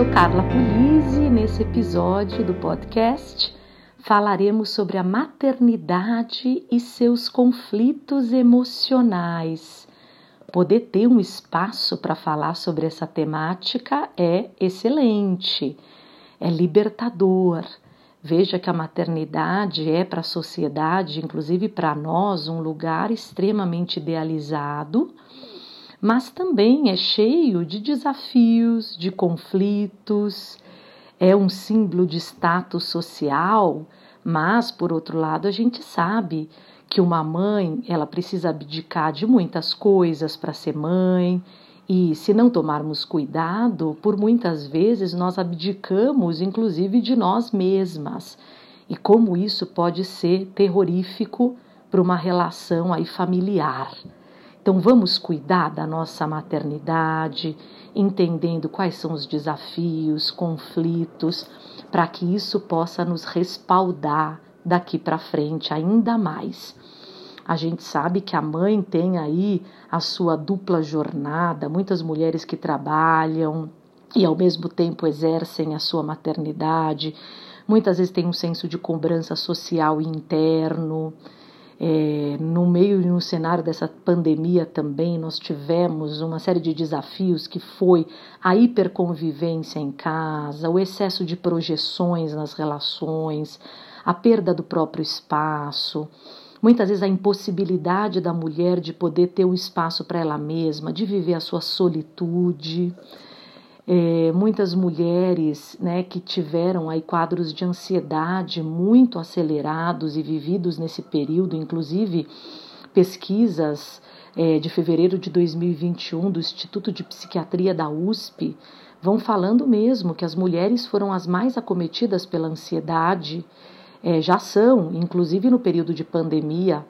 sou Carla Pulise e nesse episódio do podcast falaremos sobre a maternidade e seus conflitos emocionais. Poder ter um espaço para falar sobre essa temática é excelente, é libertador. Veja que a maternidade é para a sociedade, inclusive para nós, um lugar extremamente idealizado mas também é cheio de desafios, de conflitos, é um símbolo de status social, mas por outro lado a gente sabe que uma mãe, ela precisa abdicar de muitas coisas para ser mãe, e se não tomarmos cuidado, por muitas vezes nós abdicamos inclusive de nós mesmas. E como isso pode ser terrorífico para uma relação aí familiar. Então vamos cuidar da nossa maternidade, entendendo quais são os desafios, conflitos, para que isso possa nos respaldar daqui para frente ainda mais. A gente sabe que a mãe tem aí a sua dupla jornada, muitas mulheres que trabalham e ao mesmo tempo exercem a sua maternidade, muitas vezes tem um senso de cobrança social interno é, no meio e no cenário dessa pandemia também, nós tivemos uma série de desafios que foi a hiperconvivência em casa, o excesso de projeções nas relações, a perda do próprio espaço, muitas vezes a impossibilidade da mulher de poder ter um espaço para ela mesma, de viver a sua solitude é, muitas mulheres né, que tiveram aí quadros de ansiedade muito acelerados e vividos nesse período, inclusive pesquisas é, de fevereiro de 2021 do Instituto de Psiquiatria da USP vão falando mesmo que as mulheres foram as mais acometidas pela ansiedade, é, já são, inclusive no período de pandemia.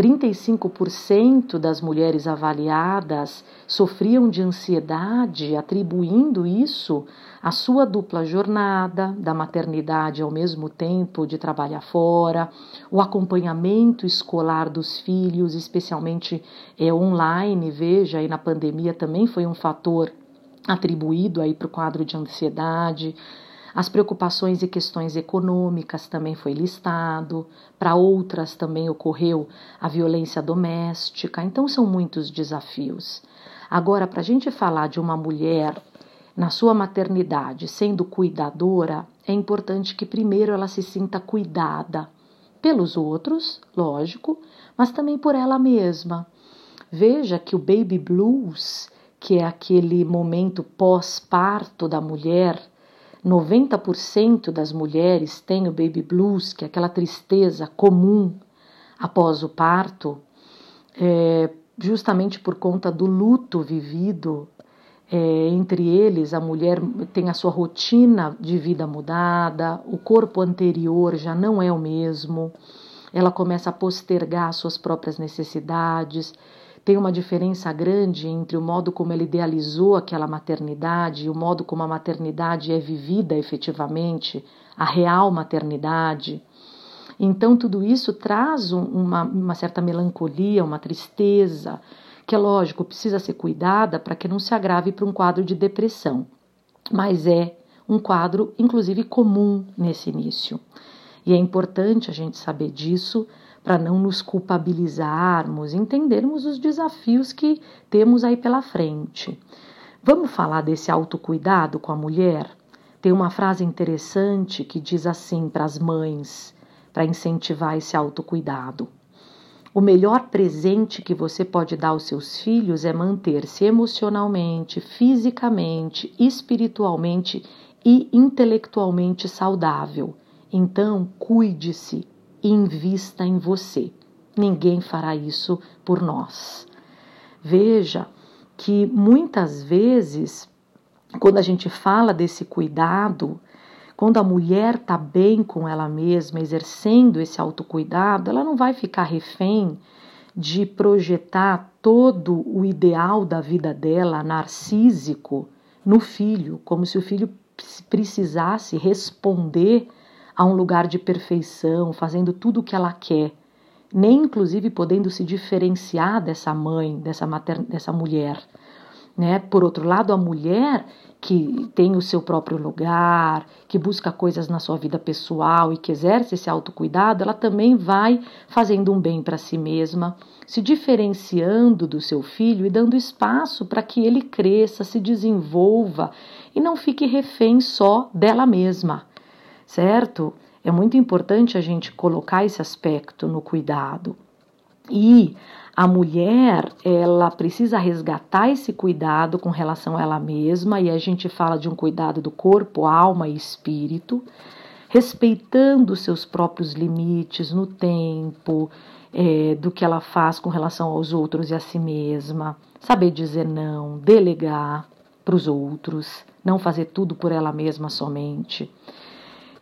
35% das mulheres avaliadas sofriam de ansiedade, atribuindo isso à sua dupla jornada da maternidade ao mesmo tempo de trabalhar fora, o acompanhamento escolar dos filhos, especialmente é, online, veja, aí na pandemia também foi um fator atribuído aí para o quadro de ansiedade. As preocupações e questões econômicas também foi listado, para outras também ocorreu a violência doméstica, então são muitos desafios. Agora, para a gente falar de uma mulher na sua maternidade sendo cuidadora, é importante que primeiro ela se sinta cuidada pelos outros, lógico, mas também por ela mesma. Veja que o baby blues, que é aquele momento pós-parto da mulher, 90% das mulheres têm o baby blues, que é aquela tristeza comum após o parto, é, justamente por conta do luto vivido. É, entre eles, a mulher tem a sua rotina de vida mudada, o corpo anterior já não é o mesmo, ela começa a postergar suas próprias necessidades, tem uma diferença grande entre o modo como ela idealizou aquela maternidade e o modo como a maternidade é vivida efetivamente, a real maternidade. Então, tudo isso traz uma, uma certa melancolia, uma tristeza, que é lógico, precisa ser cuidada para que não se agrave para um quadro de depressão. Mas é um quadro, inclusive, comum nesse início. E é importante a gente saber disso para não nos culpabilizarmos, entendermos os desafios que temos aí pela frente. Vamos falar desse autocuidado com a mulher? Tem uma frase interessante que diz assim para as mães, para incentivar esse autocuidado. O melhor presente que você pode dar aos seus filhos é manter-se emocionalmente, fisicamente, espiritualmente e intelectualmente saudável. Então, cuide-se, invista em você. Ninguém fará isso por nós. Veja que muitas vezes, quando a gente fala desse cuidado, quando a mulher está bem com ela mesma, exercendo esse autocuidado, ela não vai ficar refém de projetar todo o ideal da vida dela narcísico no filho, como se o filho precisasse responder a um lugar de perfeição, fazendo tudo o que ela quer, nem inclusive podendo se diferenciar dessa mãe, dessa, dessa mulher. Né? Por outro lado, a mulher que tem o seu próprio lugar, que busca coisas na sua vida pessoal e que exerce esse autocuidado, ela também vai fazendo um bem para si mesma, se diferenciando do seu filho e dando espaço para que ele cresça, se desenvolva e não fique refém só dela mesma, certo? É muito importante a gente colocar esse aspecto no cuidado. E a mulher, ela precisa resgatar esse cuidado com relação a ela mesma, e a gente fala de um cuidado do corpo, alma e espírito, respeitando seus próprios limites no tempo, é, do que ela faz com relação aos outros e a si mesma, saber dizer não, delegar para os outros, não fazer tudo por ela mesma somente.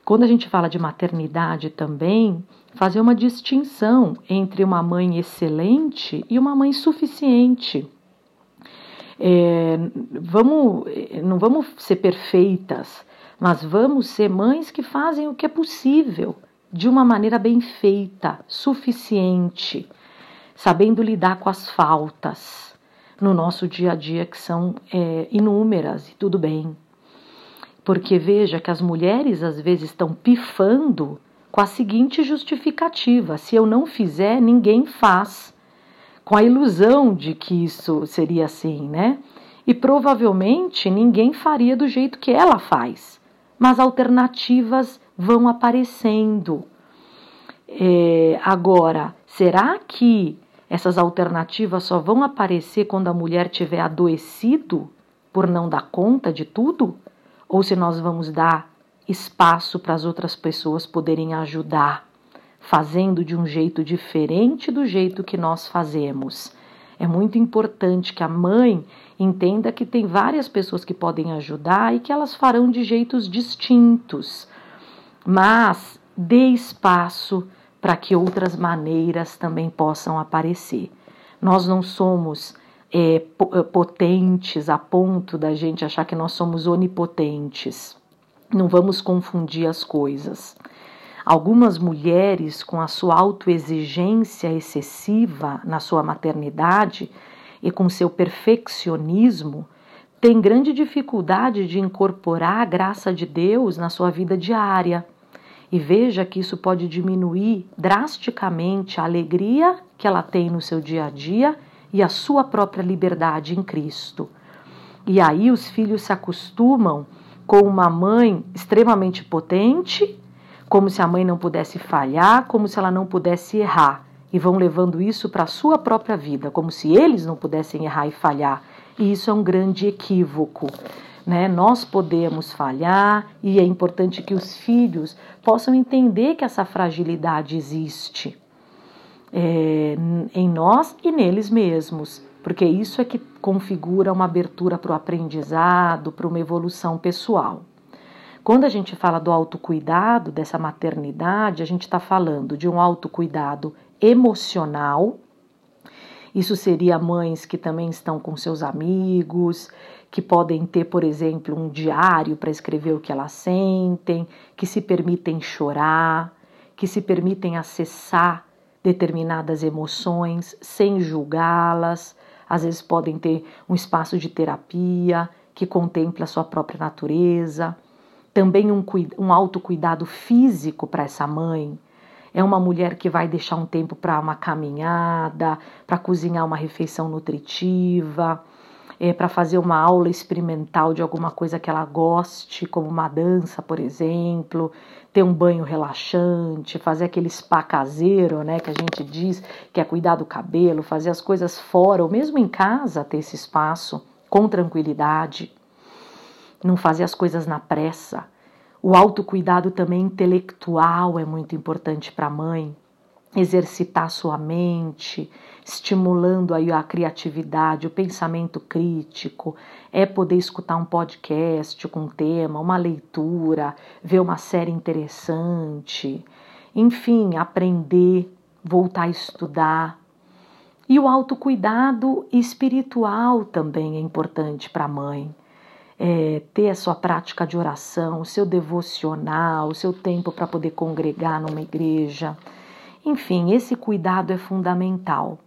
Quando a gente fala de maternidade também, fazer uma distinção entre uma mãe excelente e uma mãe suficiente. É, vamos, não vamos ser perfeitas, mas vamos ser mães que fazem o que é possível, de uma maneira bem feita, suficiente, sabendo lidar com as faltas no nosso dia a dia, que são é, inúmeras, e tudo bem. Porque veja que as mulheres às vezes estão pifando com a seguinte justificativa: se eu não fizer, ninguém faz. Com a ilusão de que isso seria assim, né? E provavelmente ninguém faria do jeito que ela faz. Mas alternativas vão aparecendo. É, agora, será que essas alternativas só vão aparecer quando a mulher tiver adoecido por não dar conta de tudo? Ou se nós vamos dar espaço para as outras pessoas poderem ajudar, fazendo de um jeito diferente do jeito que nós fazemos. É muito importante que a mãe entenda que tem várias pessoas que podem ajudar e que elas farão de jeitos distintos, mas dê espaço para que outras maneiras também possam aparecer. Nós não somos é, potentes a ponto da gente achar que nós somos onipotentes. Não vamos confundir as coisas. Algumas mulheres, com a sua autoexigência excessiva na sua maternidade e com seu perfeccionismo, têm grande dificuldade de incorporar a graça de Deus na sua vida diária. E veja que isso pode diminuir drasticamente a alegria que ela tem no seu dia a dia e a sua própria liberdade em Cristo. E aí os filhos se acostumam com uma mãe extremamente potente, como se a mãe não pudesse falhar, como se ela não pudesse errar, e vão levando isso para a sua própria vida, como se eles não pudessem errar e falhar. E isso é um grande equívoco. Né? Nós podemos falhar e é importante que os filhos possam entender que essa fragilidade existe é, em nós e neles mesmos porque isso é que configura uma abertura para o aprendizado, para uma evolução pessoal. Quando a gente fala do autocuidado, dessa maternidade, a gente está falando de um autocuidado emocional. Isso seria mães que também estão com seus amigos, que podem ter, por exemplo, um diário para escrever o que elas sentem, que se permitem chorar, que se permitem acessar determinadas emoções sem julgá-las, às vezes podem ter um espaço de terapia que contempla a sua própria natureza, também um, um autocuidado físico para essa mãe. É uma mulher que vai deixar um tempo para uma caminhada, para cozinhar uma refeição nutritiva, é, para fazer uma aula experimental de alguma coisa que ela goste, como uma dança, por exemplo, ter um banho relaxante, fazer aquele spa caseiro, né, que a gente diz que é cuidar do cabelo, fazer as coisas fora ou mesmo em casa, ter esse espaço com tranquilidade, não fazer as coisas na pressa. O autocuidado também intelectual é muito importante para a mãe exercitar sua mente, estimulando aí a criatividade, o pensamento crítico, é poder escutar um podcast com um tema, uma leitura, ver uma série interessante, enfim, aprender, voltar a estudar. E o autocuidado espiritual também é importante para a mãe. É, ter a sua prática de oração, o seu devocional, o seu tempo para poder congregar numa igreja enfim, esse cuidado é fundamental.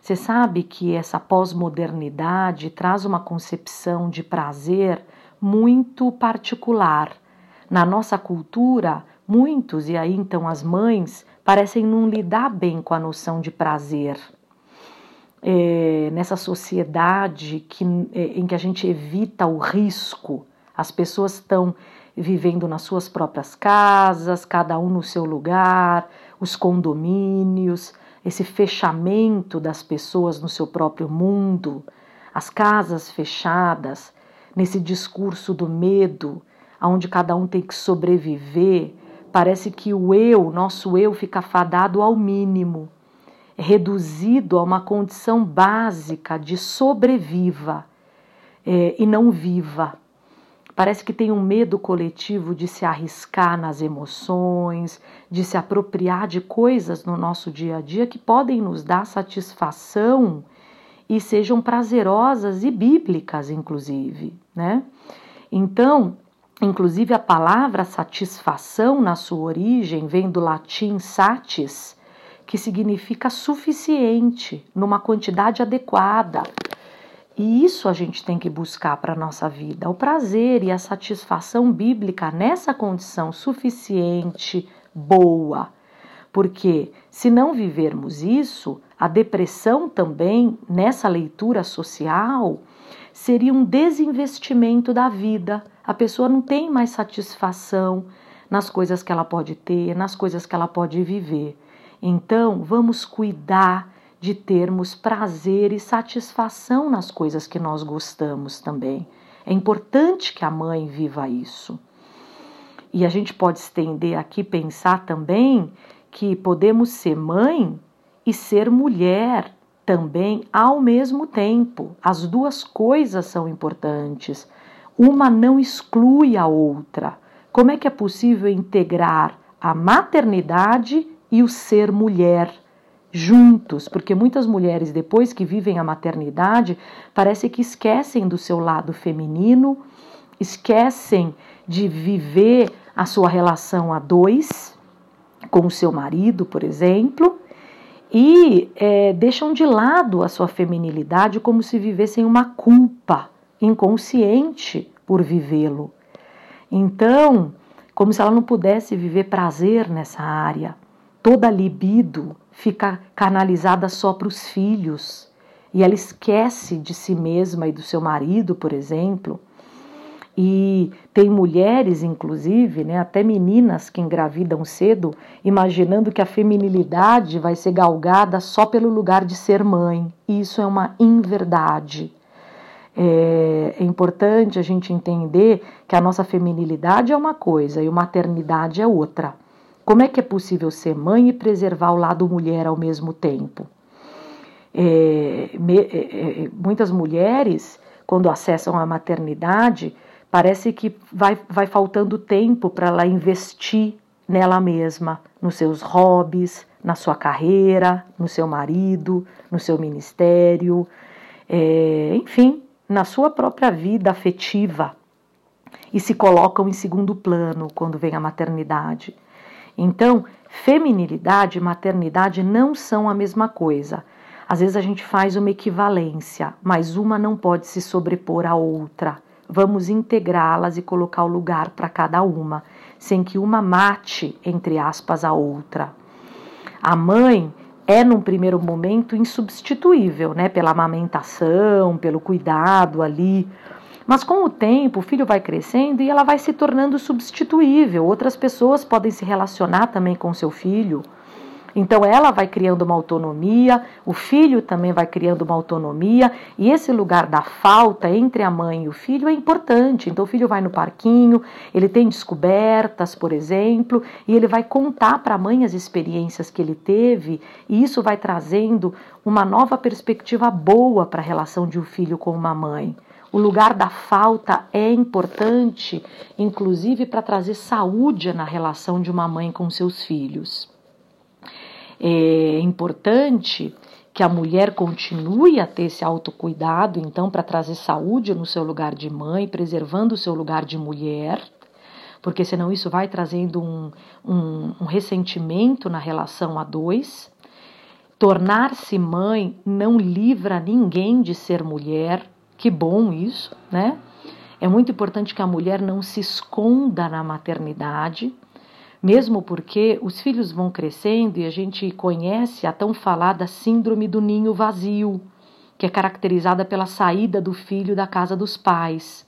Você sabe que essa pós-modernidade traz uma concepção de prazer muito particular. Na nossa cultura, muitos, e aí então as mães, parecem não lidar bem com a noção de prazer. É, nessa sociedade que, é, em que a gente evita o risco, as pessoas estão vivendo nas suas próprias casas, cada um no seu lugar, os condomínios, esse fechamento das pessoas no seu próprio mundo, as casas fechadas, nesse discurso do medo, onde cada um tem que sobreviver, parece que o eu, nosso eu, fica fadado ao mínimo, é reduzido a uma condição básica de sobreviva é, e não viva. Parece que tem um medo coletivo de se arriscar nas emoções, de se apropriar de coisas no nosso dia a dia que podem nos dar satisfação e sejam prazerosas e bíblicas, inclusive, né? Então, inclusive a palavra satisfação na sua origem vem do latim satis, que significa suficiente, numa quantidade adequada. E isso a gente tem que buscar para a nossa vida, o prazer e a satisfação bíblica nessa condição suficiente, boa. Porque se não vivermos isso, a depressão também, nessa leitura social, seria um desinvestimento da vida. A pessoa não tem mais satisfação nas coisas que ela pode ter, nas coisas que ela pode viver. Então, vamos cuidar de termos prazer e satisfação nas coisas que nós gostamos também. É importante que a mãe viva isso. E a gente pode estender aqui pensar também que podemos ser mãe e ser mulher também ao mesmo tempo. As duas coisas são importantes. Uma não exclui a outra. Como é que é possível integrar a maternidade e o ser mulher? Juntos, porque muitas mulheres, depois que vivem a maternidade, parece que esquecem do seu lado feminino, esquecem de viver a sua relação a dois, com o seu marido, por exemplo, e é, deixam de lado a sua feminilidade como se vivessem uma culpa inconsciente por vivê-lo. Então, como se ela não pudesse viver prazer nessa área. Toda libido fica canalizada só para os filhos e ela esquece de si mesma e do seu marido, por exemplo. E tem mulheres, inclusive, né, até meninas que engravidam cedo, imaginando que a feminilidade vai ser galgada só pelo lugar de ser mãe. E isso é uma inverdade. É, é importante a gente entender que a nossa feminilidade é uma coisa e a maternidade é outra. Como é que é possível ser mãe e preservar o lado mulher ao mesmo tempo? É, me, é, é, muitas mulheres, quando acessam a maternidade, parece que vai, vai faltando tempo para ela investir nela mesma, nos seus hobbies, na sua carreira, no seu marido, no seu ministério, é, enfim, na sua própria vida afetiva e se colocam em segundo plano quando vem a maternidade. Então, feminilidade e maternidade não são a mesma coisa. Às vezes a gente faz uma equivalência, mas uma não pode se sobrepor à outra. Vamos integrá-las e colocar o lugar para cada uma, sem que uma mate, entre aspas, a outra. A mãe é, num primeiro momento, insubstituível, né? Pela amamentação, pelo cuidado ali, mas com o tempo, o filho vai crescendo e ela vai se tornando substituível. Outras pessoas podem se relacionar também com seu filho. Então ela vai criando uma autonomia, o filho também vai criando uma autonomia, e esse lugar da falta entre a mãe e o filho é importante. Então o filho vai no parquinho, ele tem descobertas, por exemplo, e ele vai contar para a mãe as experiências que ele teve, e isso vai trazendo uma nova perspectiva boa para a relação de um filho com uma mãe. O lugar da falta é importante, inclusive para trazer saúde na relação de uma mãe com seus filhos. É importante que a mulher continue a ter esse autocuidado, então, para trazer saúde no seu lugar de mãe, preservando o seu lugar de mulher, porque senão isso vai trazendo um, um, um ressentimento na relação a dois Tornar-se mãe não livra ninguém de ser mulher. Que bom isso, né? É muito importante que a mulher não se esconda na maternidade, mesmo porque os filhos vão crescendo e a gente conhece a tão falada síndrome do ninho vazio, que é caracterizada pela saída do filho da casa dos pais.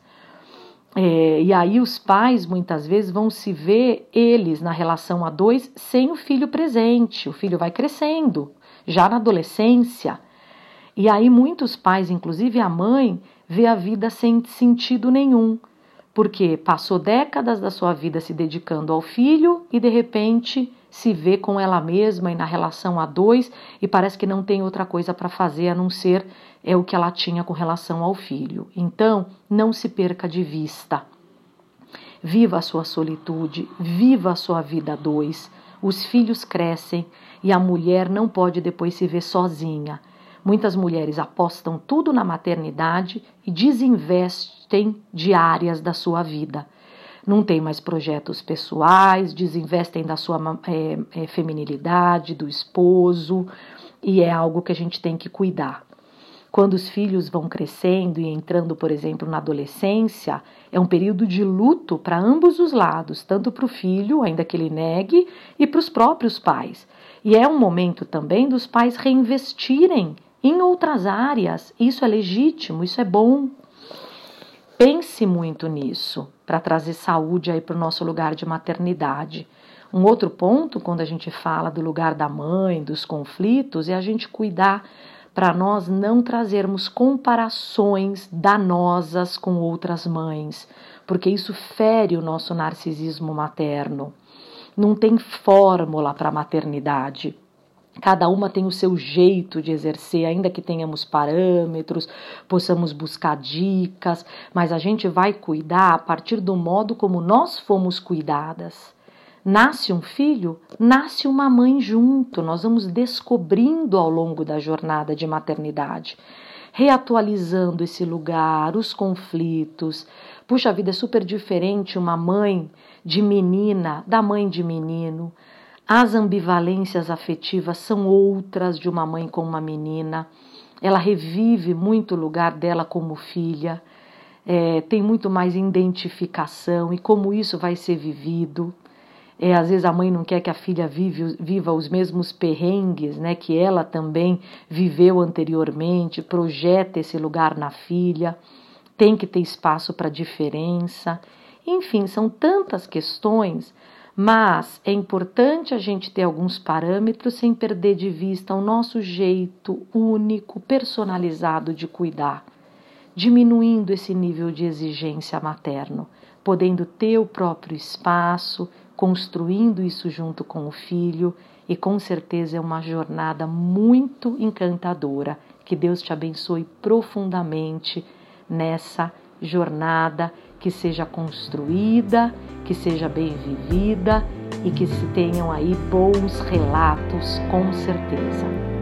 É, e aí os pais muitas vezes vão se ver eles na relação a dois sem o filho presente. O filho vai crescendo, já na adolescência. E aí muitos pais, inclusive a mãe, vê a vida sem sentido nenhum, porque passou décadas da sua vida se dedicando ao filho e de repente se vê com ela mesma e na relação a dois e parece que não tem outra coisa para fazer a não ser é o que ela tinha com relação ao filho. Então, não se perca de vista. Viva a sua solitude, viva a sua vida a dois. Os filhos crescem e a mulher não pode depois se ver sozinha. Muitas mulheres apostam tudo na maternidade e desinvestem de áreas da sua vida. Não tem mais projetos pessoais, desinvestem da sua é, é, feminilidade, do esposo, e é algo que a gente tem que cuidar. Quando os filhos vão crescendo e entrando, por exemplo, na adolescência, é um período de luto para ambos os lados, tanto para o filho, ainda que ele negue, e para os próprios pais. E é um momento também dos pais reinvestirem em outras áreas. Isso é legítimo, isso é bom. Pense muito nisso para trazer saúde aí para o nosso lugar de maternidade. Um outro ponto, quando a gente fala do lugar da mãe, dos conflitos, é a gente cuidar para nós não trazermos comparações danosas com outras mães, porque isso fere o nosso narcisismo materno. Não tem fórmula para a maternidade. Cada uma tem o seu jeito de exercer, ainda que tenhamos parâmetros, possamos buscar dicas, mas a gente vai cuidar a partir do modo como nós fomos cuidadas. Nasce um filho, nasce uma mãe junto. Nós vamos descobrindo ao longo da jornada de maternidade, reatualizando esse lugar, os conflitos. Puxa, vida é super diferente uma mãe de menina da mãe de menino. As ambivalências afetivas são outras de uma mãe com uma menina. Ela revive muito o lugar dela como filha. É, tem muito mais identificação e como isso vai ser vivido. É, às vezes a mãe não quer que a filha vive, viva os mesmos perrengues né, que ela também viveu anteriormente, projeta esse lugar na filha, tem que ter espaço para diferença. Enfim, são tantas questões, mas é importante a gente ter alguns parâmetros sem perder de vista o nosso jeito único, personalizado de cuidar, diminuindo esse nível de exigência materno, podendo ter o próprio espaço construindo isso junto com o filho e com certeza é uma jornada muito encantadora. Que Deus te abençoe profundamente nessa jornada, que seja construída, que seja bem vivida e que se tenham aí bons relatos, com certeza.